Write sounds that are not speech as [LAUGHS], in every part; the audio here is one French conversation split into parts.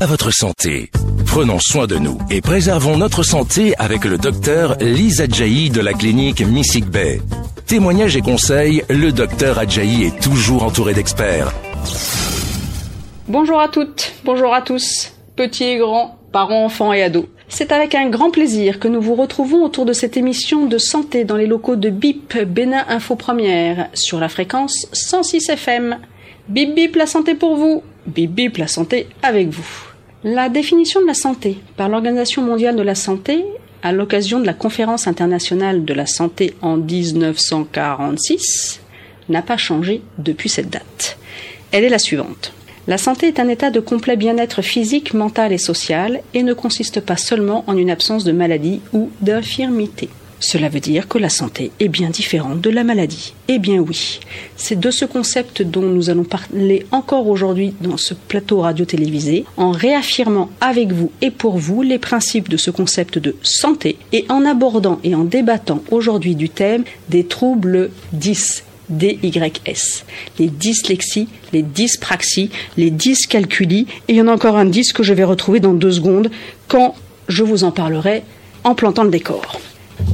à votre santé. Prenons soin de nous et préservons notre santé avec le docteur Lisa Adjaï de la clinique Missig Bay. Témoignages et conseils, le docteur Adjaï est toujours entouré d'experts. Bonjour à toutes, bonjour à tous, petits et grands, parents, enfants et ados. C'est avec un grand plaisir que nous vous retrouvons autour de cette émission de santé dans les locaux de BIP Bénin Info Première sur la fréquence 106 FM. Bip bip la santé pour vous, bip bip la santé avec vous. La définition de la santé par l'Organisation mondiale de la santé à l'occasion de la conférence internationale de la santé en 1946 n'a pas changé depuis cette date. Elle est la suivante. La santé est un état de complet bien-être physique, mental et social et ne consiste pas seulement en une absence de maladie ou d'infirmité. Cela veut dire que la santé est bien différente de la maladie. Eh bien oui, c'est de ce concept dont nous allons parler encore aujourd'hui dans ce plateau radio-télévisé, en réaffirmant avec vous et pour vous les principes de ce concept de santé et en abordant et en débattant aujourd'hui du thème des troubles 10 DYS. Les dyslexies, les dyspraxies, les dyscalculies, et il y en a encore un 10 que je vais retrouver dans deux secondes quand je vous en parlerai en plantant le décor.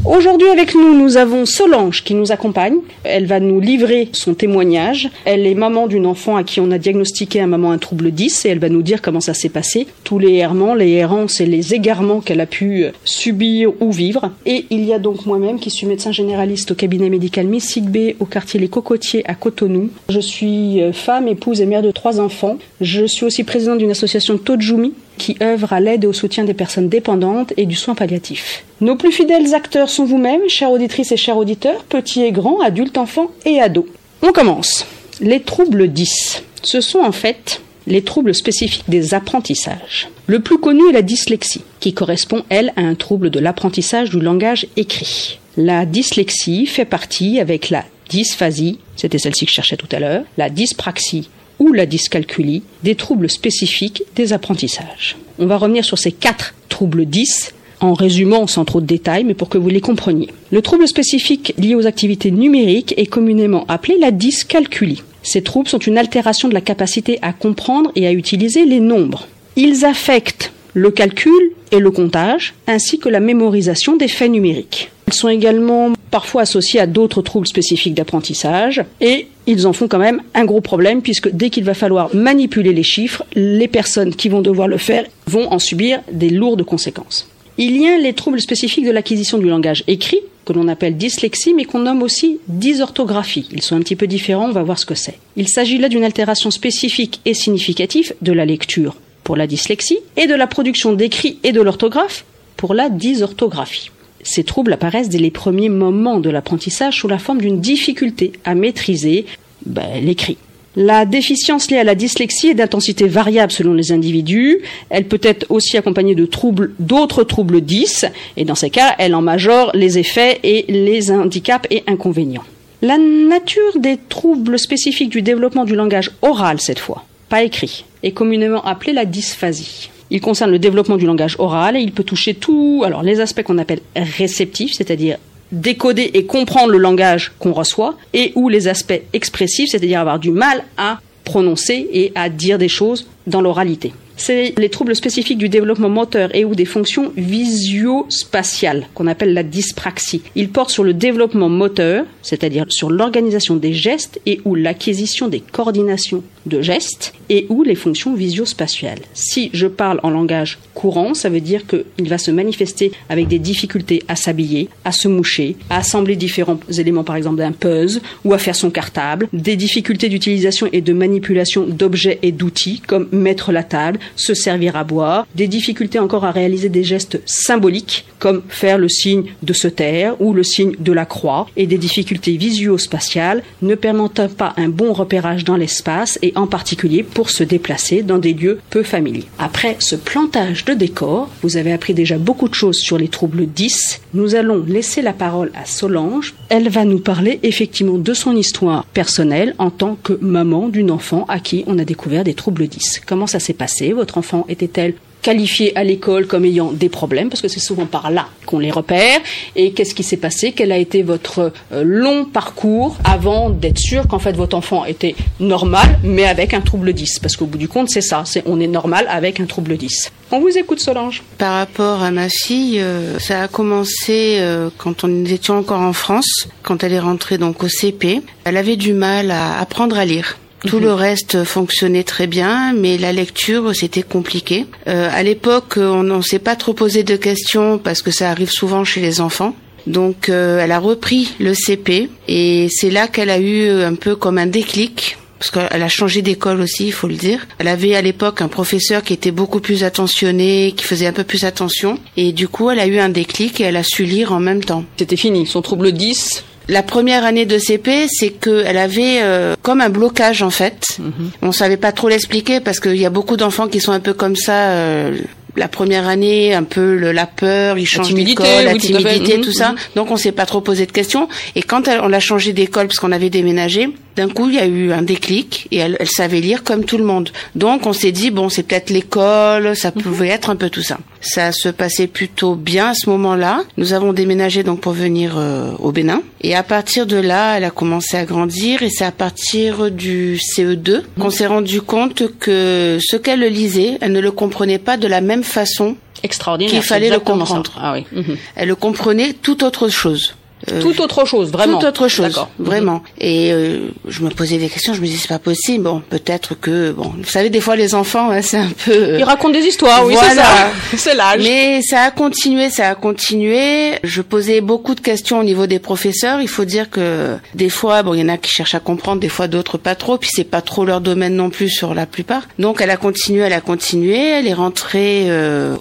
Aujourd'hui avec nous, nous avons Solange qui nous accompagne. Elle va nous livrer son témoignage. Elle est maman d'une enfant à qui on a diagnostiqué un moment un trouble 10 et elle va nous dire comment ça s'est passé, tous les errements, les errances et les égarements qu'elle a pu subir ou vivre. Et il y a donc moi-même qui suis médecin généraliste au cabinet médical Miss B au quartier Les Cocotiers à Cotonou. Je suis femme, épouse et mère de trois enfants. Je suis aussi présidente d'une association Tojumi qui œuvre à l'aide et au soutien des personnes dépendantes et du soin palliatif. Nos plus fidèles acteurs sont vous-même, chères auditrices et chers auditeurs, petits et grands, adultes, enfants et ados. On commence. Les troubles 10. Ce sont en fait les troubles spécifiques des apprentissages. Le plus connu est la dyslexie, qui correspond, elle, à un trouble de l'apprentissage du langage écrit. La dyslexie fait partie avec la dysphasie, c'était celle-ci que je cherchais tout à l'heure, la dyspraxie ou la dyscalculie, des troubles spécifiques des apprentissages. On va revenir sur ces quatre troubles 10 en résumant sans trop de détails, mais pour que vous les compreniez. Le trouble spécifique lié aux activités numériques est communément appelé la dyscalculie. Ces troubles sont une altération de la capacité à comprendre et à utiliser les nombres. Ils affectent le calcul et le comptage, ainsi que la mémorisation des faits numériques. Ils sont également parfois associés à d'autres troubles spécifiques d'apprentissage et ils en font quand même un gros problème puisque dès qu'il va falloir manipuler les chiffres, les personnes qui vont devoir le faire vont en subir des lourdes conséquences. Il y a les troubles spécifiques de l'acquisition du langage écrit, que l'on appelle dyslexie, mais qu'on nomme aussi dysorthographie. Ils sont un petit peu différents, on va voir ce que c'est. Il s'agit là d'une altération spécifique et significative de la lecture pour la dyslexie et de la production d'écrit et de l'orthographe pour la dysorthographie. Ces troubles apparaissent dès les premiers moments de l'apprentissage sous la forme d'une difficulté à maîtriser ben, l'écrit. La déficience liée à la dyslexie est d'intensité variable selon les individus. Elle peut être aussi accompagnée de troubles, d'autres troubles 10, et dans ces cas, elle en majore les effets et les handicaps et inconvénients. La nature des troubles spécifiques du développement du langage oral, cette fois, pas écrit, est communément appelée la dysphasie. Il concerne le développement du langage oral et il peut toucher tous alors les aspects qu'on appelle réceptifs, c'est-à-dire décoder et comprendre le langage qu'on reçoit, et ou les aspects expressifs, c'est-à-dire avoir du mal à prononcer et à dire des choses dans l'oralité. C'est les troubles spécifiques du développement moteur et ou des fonctions visio-spatiales, qu'on appelle la dyspraxie. Ils portent sur le développement moteur, c'est-à-dire sur l'organisation des gestes et ou l'acquisition des coordinations de gestes et ou les fonctions visio-spatiales. Si je parle en langage courant, ça veut dire qu'il va se manifester avec des difficultés à s'habiller, à se moucher, à assembler différents éléments, par exemple d'un puzzle, ou à faire son cartable, des difficultés d'utilisation et de manipulation d'objets et d'outils, comme mettre la table, se servir à boire, des difficultés encore à réaliser des gestes symboliques, comme faire le signe de se taire ou le signe de la croix, et des difficultés visio-spatiales ne permettant pas un bon repérage dans l'espace et en particulier pour se déplacer dans des lieux peu familiers. Après ce plantage de décor, vous avez appris déjà beaucoup de choses sur les troubles 10. Nous allons laisser la parole à Solange. Elle va nous parler effectivement de son histoire personnelle en tant que maman d'une enfant à qui on a découvert des troubles 10. Comment ça s'est passé? Votre enfant était-elle qualifiés à l'école comme ayant des problèmes, parce que c'est souvent par là qu'on les repère. Et qu'est-ce qui s'est passé? Quel a été votre euh, long parcours avant d'être sûr qu'en fait votre enfant était normal, mais avec un trouble 10 Parce qu'au bout du compte, c'est ça, c'est on est normal avec un trouble 10. On vous écoute Solange. Par rapport à ma fille, euh, ça a commencé euh, quand on était encore en France, quand elle est rentrée donc au CP. Elle avait du mal à apprendre à lire. Tout le reste fonctionnait très bien, mais la lecture, c'était compliqué. Euh, à l'époque, on ne s'est pas trop posé de questions parce que ça arrive souvent chez les enfants. Donc, euh, elle a repris le CP et c'est là qu'elle a eu un peu comme un déclic parce qu'elle a changé d'école aussi, il faut le dire. Elle avait à l'époque un professeur qui était beaucoup plus attentionné, qui faisait un peu plus attention, et du coup, elle a eu un déclic et elle a su lire en même temps. C'était fini, son trouble 10 la première année de CP, c'est qu'elle avait euh, comme un blocage en fait. Mhm. On savait pas trop l'expliquer parce qu'il y a beaucoup d'enfants qui sont un peu comme ça. Euh, la première année, un peu le, la peur, ils changent d'école, la timidité, tout, ça. Mhm. Donc on s'est pas trop posé de questions. Et quand on l'a changé d'école parce qu'on avait déménagé, d'un coup il y a eu un déclic et elle, elle, savait lire comme tout le monde. Donc on s'est dit bon c'est peut-être l'école, ça mhm. pouvait être un peu tout ça. Ça se passait plutôt bien à ce moment-là. Nous avons déménagé donc pour venir euh, au Bénin. Et à partir de là, elle a commencé à grandir et c'est à partir du CE2 qu'on s'est rendu compte que ce qu'elle lisait, elle ne le comprenait pas de la même façon extraordinaire qu'il fallait le comprendre. Ah oui. Mhm. Elle le comprenait tout autre chose. Euh, tout autre chose, vraiment. Tout autre chose, vraiment. Et euh, je me posais des questions, je me disais c'est pas possible. Bon, peut-être que bon, vous savez des fois les enfants, hein, c'est un peu. Euh, Ils racontent des histoires, oui, c'est ça. [LAUGHS] c'est l'âge. Mais ça a continué, ça a continué. Je posais beaucoup de questions au niveau des professeurs. Il faut dire que des fois, bon, il y en a qui cherchent à comprendre, des fois d'autres pas trop. Puis c'est pas trop leur domaine non plus sur la plupart. Donc elle a continué, elle a continué. Elle est rentrée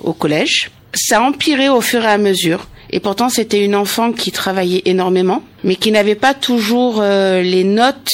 au collège. Ça a empiré au fur et à mesure. Et pourtant, c'était une enfant qui travaillait énormément, mais qui n'avait pas toujours euh, les notes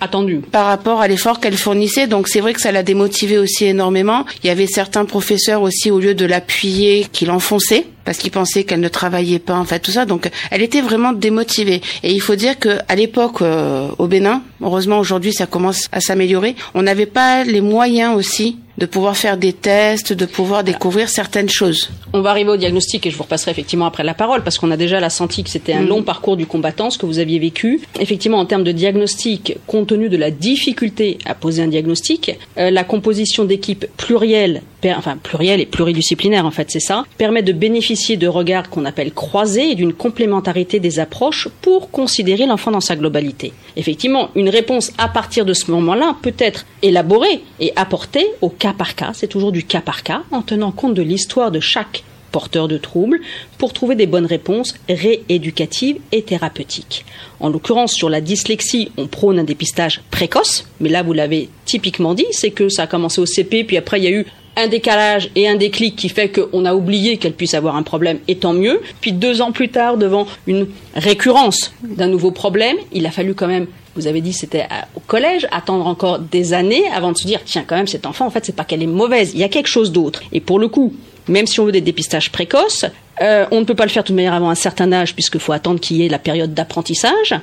attendues par rapport à l'effort qu'elle fournissait. Donc c'est vrai que ça l'a démotivée aussi énormément. Il y avait certains professeurs aussi, au lieu de l'appuyer, qui l'enfonçaient parce qu'ils pensaient qu'elle ne travaillait pas, en fait, tout ça. Donc, elle était vraiment démotivée. Et il faut dire que à l'époque, euh, au Bénin, heureusement aujourd'hui, ça commence à s'améliorer. On n'avait pas les moyens aussi de pouvoir faire des tests, de pouvoir découvrir certaines choses. On va arriver au diagnostic et je vous repasserai effectivement après la parole parce qu'on a déjà la senti que c'était un mm. long parcours du combattant, ce que vous aviez vécu. Effectivement, en termes de diagnostic, compte tenu de la difficulté à poser un diagnostic, euh, la composition d'équipes plurielles, enfin plurielles et pluridisciplinaires en fait, c'est ça, permet de bénéficier de regards qu'on appelle croisés et d'une complémentarité des approches pour considérer l'enfant dans sa globalité. Effectivement, une réponse à partir de ce moment-là peut être élaborée et apportée au cas par cas, c'est toujours du cas par cas, en tenant compte de l'histoire de chaque porteur de troubles pour trouver des bonnes réponses rééducatives et thérapeutiques. En l'occurrence, sur la dyslexie, on prône un dépistage précoce, mais là, vous l'avez typiquement dit, c'est que ça a commencé au CP, puis après, il y a eu un décalage et un déclic qui fait qu'on a oublié qu'elle puisse avoir un problème, et tant mieux. Puis deux ans plus tard, devant une récurrence d'un nouveau problème, il a fallu quand même vous avez dit c'était au collège, attendre encore des années avant de se dire tiens quand même cet enfant en fait c'est pas qu'elle est mauvaise, il y a quelque chose d'autre. Et pour le coup, même si on veut des dépistages précoces, euh, on ne peut pas le faire de toute manière avant un certain âge puisqu'il faut attendre qu'il y ait la période d'apprentissage.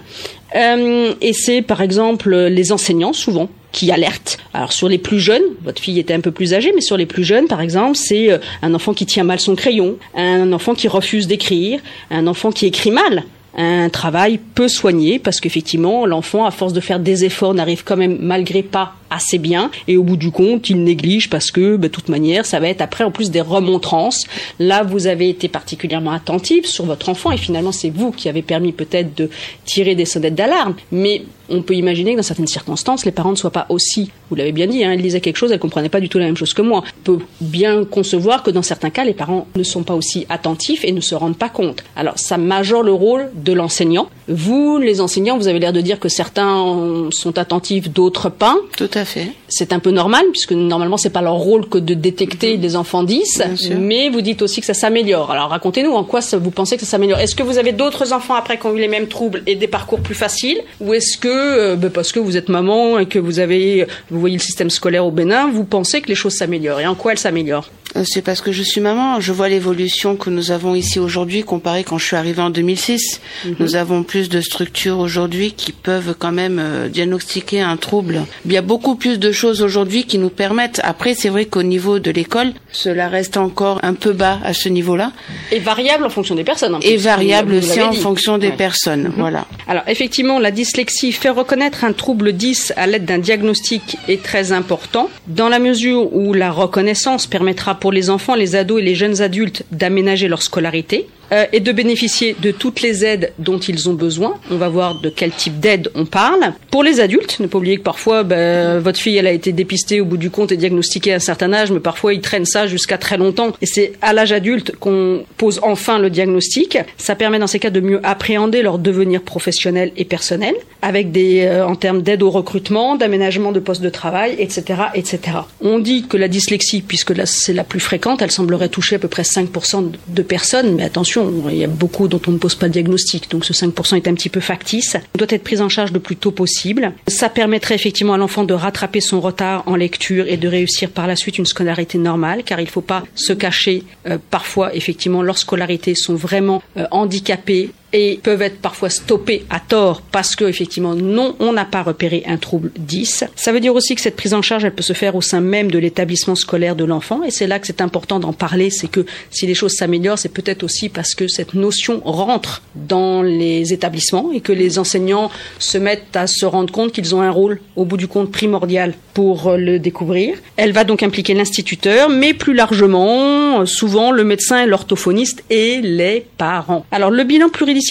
Euh, et c'est par exemple les enseignants souvent qui alertent. Alors sur les plus jeunes, votre fille était un peu plus âgée, mais sur les plus jeunes, par exemple, c'est euh, un enfant qui tient mal son crayon, un enfant qui refuse d'écrire, un enfant qui écrit mal. Un travail peu soigné parce qu'effectivement l'enfant à force de faire des efforts n'arrive quand même malgré pas assez bien. Et au bout du compte il néglige parce que bah, de toute manière ça va être après en plus des remontrances. Là vous avez été particulièrement attentive sur votre enfant et finalement c'est vous qui avez permis peut-être de tirer des sonnettes d'alarme. Mais on peut imaginer que dans certaines circonstances, les parents ne soient pas aussi, vous l'avez bien dit, hein, elle lisait quelque chose, elle comprenait pas du tout la même chose que moi. On peut bien concevoir que dans certains cas, les parents ne sont pas aussi attentifs et ne se rendent pas compte. Alors, ça majore le rôle de l'enseignant. Vous, les enseignants, vous avez l'air de dire que certains sont attentifs, d'autres pas. Tout à fait. C'est un peu normal, puisque normalement, c'est pas leur rôle que de détecter des enfants 10, mais vous dites aussi que ça s'améliore. Alors, racontez-nous en quoi ça, vous pensez que ça s'améliore? Est-ce que vous avez d'autres enfants après qui ont eu les mêmes troubles et des parcours plus faciles, ou est-ce que euh, ben, parce que vous êtes maman et que vous avez, vous voyez le système scolaire au Bénin, vous pensez que les choses s'améliorent? Et en quoi elles s'améliorent? C'est parce que je suis maman. Je vois l'évolution que nous avons ici aujourd'hui comparé quand je suis arrivée en 2006. Mhm. Nous avons plus de structures aujourd'hui qui peuvent quand même euh, diagnostiquer un trouble. Il y a beaucoup plus de choses aujourd'hui qui nous permettent. Après, c'est vrai qu'au niveau de l'école, cela reste encore un peu bas à ce niveau-là. Et variable en fonction des personnes. Et variable aussi en fonction des personnes. Mhm. Voilà. Alors effectivement, la dyslexie fait reconnaître un trouble 10 à l'aide d'un diagnostic est très important dans la mesure où la reconnaissance permettra pour les enfants, les ados et les jeunes adultes d'aménager leur scolarité euh, et de bénéficier de toutes les aides dont ils ont besoin. On va voir de quel type d'aide on parle. Pour les adultes, ne pas oublier que parfois ben, votre fille elle a été dépistée au bout du compte et diagnostiquée à un certain âge, mais parfois ils traînent ça jusqu'à très longtemps. Et c'est à l'âge adulte qu'on pose enfin le diagnostic. Ça permet dans ces cas de mieux appréhender leur devenir professionnel et personnel, avec des euh, en termes d'aide au recrutement, d'aménagement de postes de travail, etc., etc. On dit que la dyslexie, puisque c'est la plus fréquente, elle semblerait toucher à peu près 5% de personnes, mais attention il y a beaucoup dont on ne pose pas de diagnostic, donc ce 5% est un petit peu factice. Il doit être pris en charge le plus tôt possible. Ça permettrait effectivement à l'enfant de rattraper son retard en lecture et de réussir par la suite une scolarité normale, car il ne faut pas se cacher. Euh, parfois, effectivement, leurs scolarités sont vraiment euh, handicapées et peuvent être parfois stoppés à tort parce que effectivement non, on n'a pas repéré un trouble 10. Ça veut dire aussi que cette prise en charge, elle peut se faire au sein même de l'établissement scolaire de l'enfant et c'est là que c'est important d'en parler, c'est que si les choses s'améliorent, c'est peut-être aussi parce que cette notion rentre dans les établissements et que les enseignants se mettent à se rendre compte qu'ils ont un rôle au bout du compte primordial pour le découvrir. Elle va donc impliquer l'instituteur, mais plus largement, souvent le médecin, l'orthophoniste et les parents. Alors le bilan pluridisciplinaire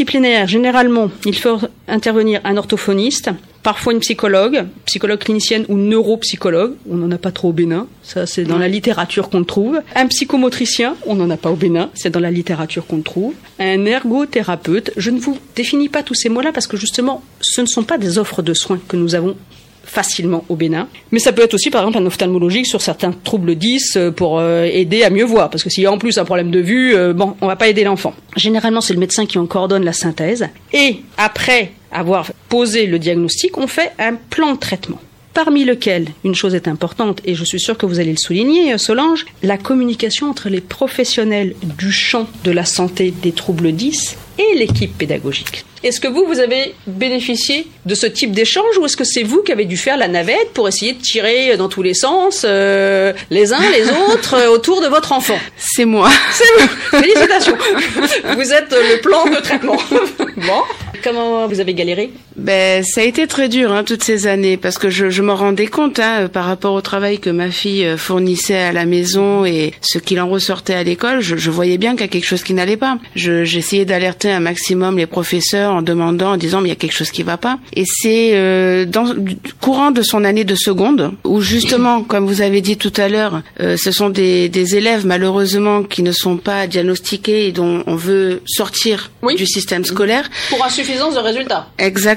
généralement, il faut intervenir un orthophoniste, parfois une psychologue, psychologue clinicienne ou neuropsychologue, on n'en a pas trop au Bénin, ça c'est dans la littérature qu'on trouve, un psychomotricien, on n'en a pas au Bénin, c'est dans la littérature qu'on trouve, un ergothérapeute, je ne vous définis pas tous ces mots-là parce que justement, ce ne sont pas des offres de soins que nous avons facilement au Bénin. Mais ça peut être aussi, par exemple, un ophtalmologique sur certains troubles 10 euh, pour euh, aider à mieux voir. Parce que s'il y a en plus un problème de vue, euh, bon, on va pas aider l'enfant. Généralement, c'est le médecin qui en coordonne la synthèse. Et après avoir posé le diagnostic, on fait un plan de traitement parmi lequel une chose est importante, et je suis sûre que vous allez le souligner, Solange, la communication entre les professionnels du champ de la santé des troubles 10 et l'équipe pédagogique. Est-ce que vous, vous avez bénéficié de ce type d'échange ou est-ce que c'est vous qui avez dû faire la navette pour essayer de tirer dans tous les sens euh, les uns les [LAUGHS] autres euh, autour de votre enfant? C'est moi. C'est vous. Félicitations. [LAUGHS] vous êtes le plan de traitement. [LAUGHS] bon. Comment vous avez galéré? Ben, ça a été très dur hein, toutes ces années parce que je, je me rendais compte hein, par rapport au travail que ma fille euh, fournissait à la maison et ce qu'il en ressortait à l'école. Je, je, voyais bien qu'il y a quelque chose qui n'allait pas. J'essayais d'alerter un maximum les professeurs en demandant, en disant mais il y a quelque chose qui va pas. Et c'est euh, dans courant de son année de seconde où justement, [COUGHS] comme vous avez dit tout à l'heure, euh, ce sont des, des, élèves malheureusement qui ne sont pas diagnostiqués et dont on veut sortir du système scolaire. Pour insuffisance de résultats.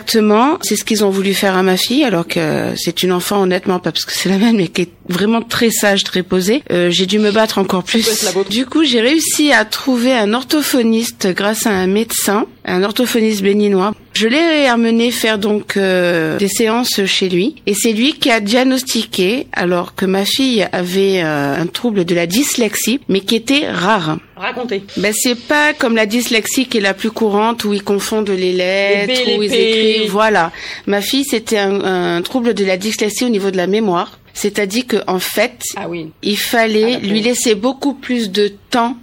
Exactement. C'est ce qu'ils ont voulu faire à ma fille, alors que c'est une enfant honnêtement pas parce que c'est la même, mais qui est vraiment très sage, très posée. Euh, j'ai dû me battre encore plus. Du coup, j'ai réussi à trouver un orthophoniste grâce à un médecin, un orthophoniste béninois. Je l'ai amené faire donc euh, des séances chez lui et c'est lui qui a diagnostiqué alors que ma fille avait euh, un trouble de la dyslexie mais qui était rare. Racontez. Ben c'est pas comme la dyslexie qui est la plus courante où ils confondent les lettres, où ils écrivent. Voilà. Ma fille c'était un, un trouble de la dyslexie au niveau de la mémoire. C'est-à-dire qu'en fait, ah oui. il fallait ah, lui laisser beaucoup plus de temps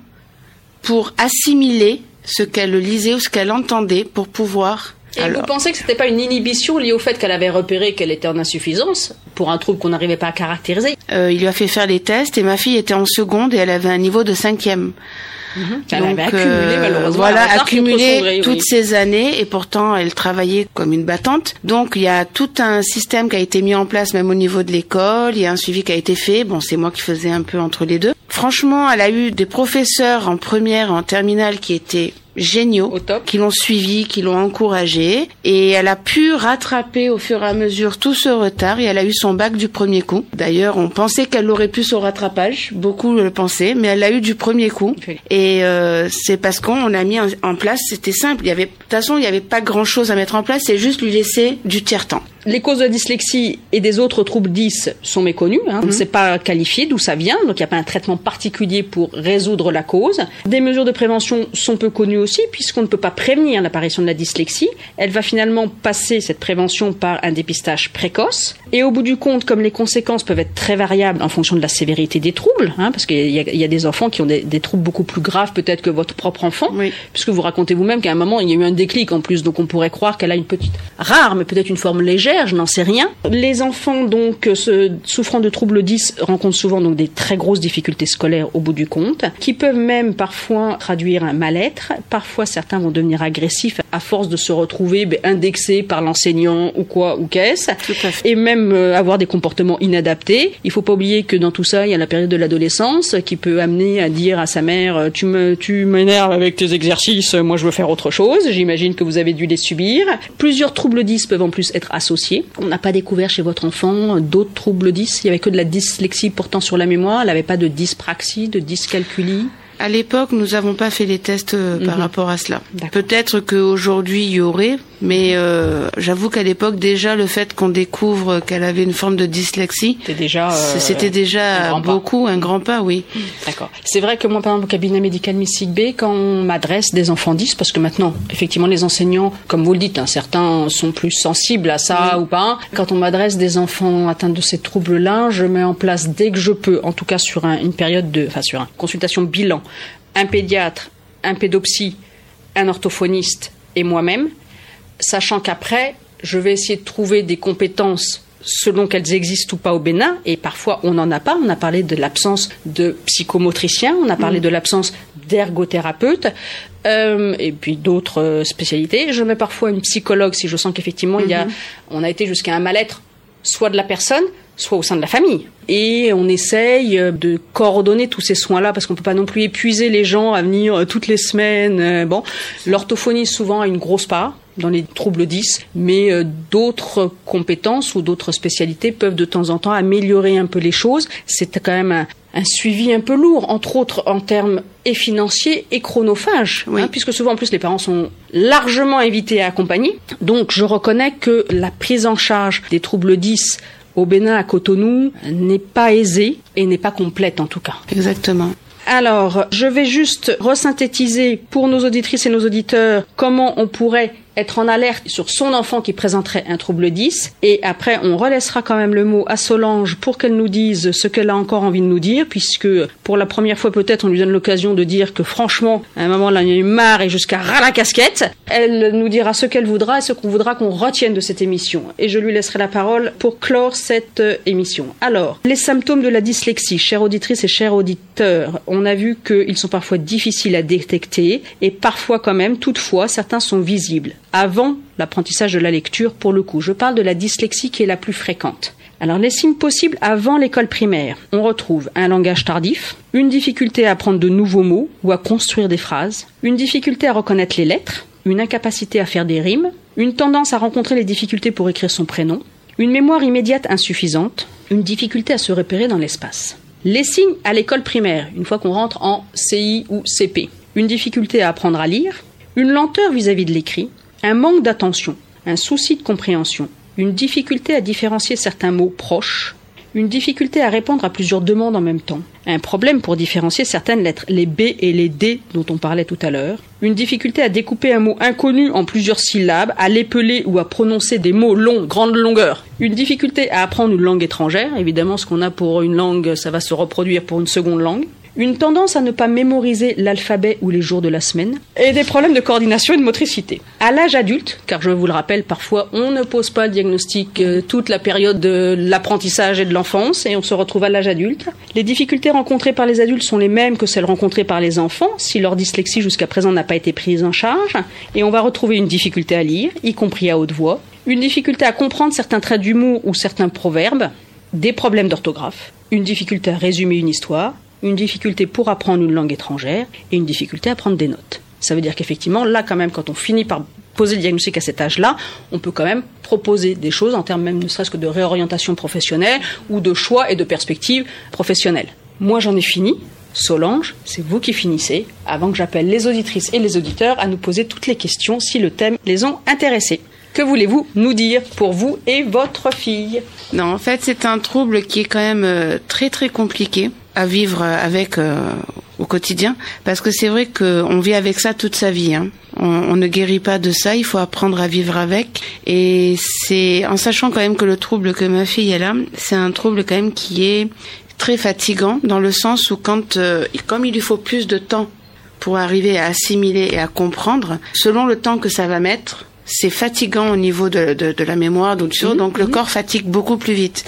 pour assimiler ce qu'elle lisait ou ce qu'elle entendait pour pouvoir et vous pensez que c'était pas une inhibition liée au fait qu'elle avait repéré qu'elle était en insuffisance pour un trouble qu'on n'arrivait pas à caractériser euh, Il lui a fait faire les tests et ma fille était en seconde et elle avait un niveau de cinquième. Mhm. Elle avait accumulé euh, malheureusement. Voilà, accumulé toutes ces années et pourtant elle travaillait comme une battante. Donc il y a tout un système qui a été mis en place même au niveau de l'école. Il y a un suivi qui a été fait. Bon, c'est moi qui faisais un peu entre les deux. Franchement, elle a eu des professeurs en première, en terminale qui étaient géniaux qui l'ont suivi, qui l'ont encouragé et elle a pu rattraper au fur et à mesure tout ce retard et elle a eu son bac du premier coup. D'ailleurs, on pensait qu'elle aurait pu son rattrapage, beaucoup le pensaient, mais elle l'a eu du premier coup. Et euh, c'est parce qu'on a mis en, place, c'était simple. Il y avait, de toute façon, il n'y avait pas grand chose à mettre en place, c'est juste lui laisser du tiers temps. Les causes de la dyslexie et des autres troubles 10 sont méconnues. Hein. On ne sait pas qualifier d'où ça vient, donc il n'y a pas un traitement particulier pour résoudre la cause. Des mesures de prévention sont peu connues aussi, puisqu'on ne peut pas prévenir l'apparition de la dyslexie. Elle va finalement passer cette prévention par un dépistage précoce. Et au bout du compte, comme les conséquences peuvent être très variables en fonction de la sévérité des troubles, hein, parce qu'il y, a des enfants qui ont des, troubles beaucoup plus graves peut-être que votre propre enfant, puisque vous racontez vous-même qu'à un moment il y a eu un déclic en plus, donc on pourrait croire qu'elle a une petite rare, mais peut-être une forme légère je n'en sais rien. Les enfants donc souffrant de troubles 10 rencontrent souvent donc des très grosses difficultés scolaires au bout du compte, qui peuvent même parfois traduire un mal-être. Parfois certains vont devenir agressifs à force de se retrouver ben, indexés par l'enseignant ou quoi ou qu'est-ce, et même euh, avoir des comportements inadaptés. Il faut pas oublier que dans tout ça, il y a la période de l'adolescence qui peut amener à dire à sa mère euh, tu me tu m'énerves avec tes exercices, moi je veux faire autre chose. J'imagine que vous avez dû les subir. Plusieurs troubles 10 peuvent en plus être associés on n'a pas découvert chez votre enfant d'autres troubles 10. Il n'y avait que de la dyslexie portant sur la mémoire. Elle n'avait pas de dyspraxie, de dyscalculie. À l'époque, nous n'avons pas fait les tests euh, par mhm. rapport à cela. Peut-être qu'aujourd'hui, il y aurait, mais euh, j'avoue qu'à l'époque, déjà, le fait qu'on découvre qu'elle avait une forme de dyslexie, c'était déjà, euh, c'était déjà beaucoup, un grand pas, oui. D'accord. C'est vrai que moi, par exemple, au cabinet médical Mystique B, quand on m'adresse des enfants 10, parce que maintenant, effectivement, les enseignants, comme vous le dites, hein, certains sont plus sensibles à ça ou pas. Quand on m'adresse des enfants atteints de ces troubles-là, je mets en place dès que je peux, en tout cas sur une période de, enfin sur une consultation bilan, un pédiatre, un pédopsie, un orthophoniste et moi-même, sachant qu'après, je vais essayer de trouver des compétences selon qu'elles existent ou pas au Bénin, et parfois on n'en a pas. On a parlé de l'absence de psychomotriciens, on a parlé mm. de l'absence d'ergothérapeutes, euh, et puis d'autres euh, spécialités. Je mets parfois une psychologue si je sens qu'effectivement il y a, mm-hmm. on a été jusqu'à un mal-être, soit de la personne, soit au sein de la famille. Et on essaye de coordonner tous ces soins-là parce qu'on peut pas non plus épuiser les gens à venir euh, toutes les semaines. Euh, bon, l'orthophonie souvent a une grosse part dans les troubles 10, mais euh, d'autres compétences ou d'autres spécialités peuvent de temps en temps améliorer un peu les choses. C'est quand même un, suivi un peu lourd, entre autres en termes et financiers et chronophages, hein, puisque souvent en plus les parents sont largement invités à accompagner. Donc je reconnais que la prise en charge des troubles 10 au Bénin, à Cotonou, n'est pas aisée et n'est pas complète en tout cas. Exactement. Alors, je vais juste resynthétiser pour nos auditrices et nos auditeurs comment on pourrait être en alerte sur son enfant qui présenterait un trouble 10 et après on relaissera quand même le mot à Solange pour qu'elle nous dise ce qu'elle a encore envie de nous dire puisque pour la première fois peut-être on lui donne l'occasion de dire que franchement à un moment il y a eu marre et jusqu'à ras la casquette. Elle nous dira ce qu'elle voudra et ce qu'on voudra qu'on retienne de cette émission. Et je lui laisserai la parole pour clore cette euh, émission. Alors les symptômes de la dyslexie chères auditrices et chers auditeurs on a vu qu'ils sont parfois difficiles à détecter et parfois quand même toutefois certains sont visibles avant l'apprentissage de la lecture pour le coup. Je parle de la dyslexie qui est la plus fréquente. Alors les signes possibles avant l'école primaire, on retrouve un langage tardif, une difficulté à apprendre de nouveaux mots ou à construire des phrases, une difficulté à reconnaître les lettres, une incapacité à faire des rimes, une tendance à rencontrer les difficultés pour écrire son prénom, une mémoire immédiate insuffisante, une difficulté à se repérer dans l'espace. Les signes à l'école primaire, une fois qu'on rentre en CI ou CP, une difficulté à apprendre à lire, une lenteur vis-à-vis -vis de l'écrit, un manque d'attention, un souci de compréhension, une difficulté à différencier certains mots proches, une difficulté à répondre à plusieurs demandes en même temps, un problème pour différencier certaines lettres, les B et les D dont on parlait tout à l'heure, une difficulté à découper un mot inconnu en plusieurs syllabes, à l'épeler ou à prononcer des mots longs, grande longueur, une difficulté à apprendre une langue étrangère, évidemment ce qu'on a pour une langue, ça va se reproduire pour une seconde langue, une tendance à ne pas mémoriser l'alphabet ou les jours de la semaine, et des problèmes de coordination et de motricité. À l'âge adulte, car je vous le rappelle, parfois on ne pose pas le diagnostic euh, toute la période de l'apprentissage et de l'enfance, et on se retrouve à l'âge adulte. Les difficultés rencontrées par les adultes sont les mêmes que celles rencontrées par les enfants, si leur dyslexie jusqu'à présent n'a pas été prise en charge, et on va retrouver une difficulté à lire, y compris à haute voix, une difficulté à comprendre certains traits d'humour ou certains proverbes, des problèmes d'orthographe, une difficulté à résumer une histoire, une difficulté pour apprendre une langue étrangère et une difficulté à prendre des notes. Ça veut dire qu'effectivement, là, quand même, quand on finit par poser le diagnostic à cet âge-là, on peut quand même proposer des choses en termes même ne serait-ce que de réorientation professionnelle ou de choix et de perspectives professionnelles. Moi, j'en ai fini. Solange, c'est vous qui finissez, avant que j'appelle les auditrices et les auditeurs à nous poser toutes les questions si le thème les ont intéressés. Que voulez-vous nous dire pour vous et votre fille? Non, en fait, c'est un trouble qui est quand même euh, très très compliqué à vivre avec euh, au quotidien parce que c'est vrai qu'on vit avec ça toute sa vie. Hein. On, on, ne guérit pas de ça, il faut apprendre à vivre avec. Et c'est en sachant quand même que le trouble que ma fille elle a, c'est un trouble quand même qui est très fatigant dans le sens où quand euh, comme il lui faut plus de temps pour arriver à assimiler et à comprendre, selon le temps que ça va mettre, c'est fatigant au niveau de, de, de la mémoire, donc, mmh, donc le mmh. corps fatigue beaucoup plus vite.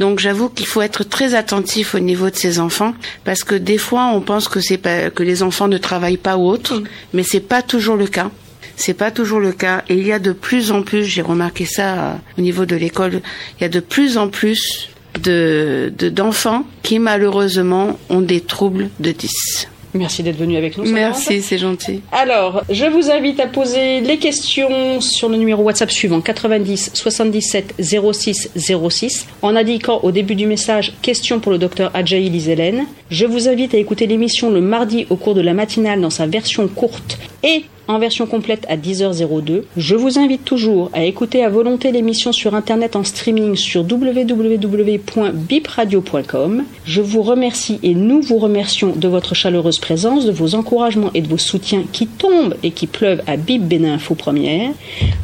Donc j'avoue qu'il faut être très attentif au niveau de ces enfants parce que des fois on pense que c'est pas que les enfants ne travaillent pas ou autre, mmh. mais c'est pas toujours le cas. C'est pas toujours le cas et il y a de plus en plus, j'ai remarqué ça euh, au niveau de l'école, il y a de plus en plus de d'enfants qui malheureusement ont des troubles de 10. Merci d'être venu avec nous. Merci, c'est gentil. Alors, je vous invite à poser les questions sur le numéro WhatsApp suivant 90 77 06 06 en indiquant au début du message question pour le docteur Adjaï Lizelen. Je vous invite à écouter l'émission le mardi au cours de la matinale dans sa version courte et en version complète à 10h02. Je vous invite toujours à écouter à volonté l'émission sur internet en streaming sur www.bipradio.com. Je vous remercie et nous vous remercions de votre chaleureuse présence, de vos encouragements et de vos soutiens qui tombent et qui pleuvent à Bip Bénin Info Première.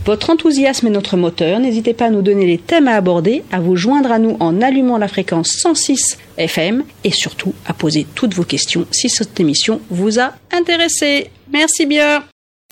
Votre enthousiasme est notre moteur. N'hésitez pas à nous donner les thèmes à aborder, à vous joindre à nous en allumant la fréquence 106 FM et surtout à poser toutes vos questions si cette émission vous a intéressé. Merci bien.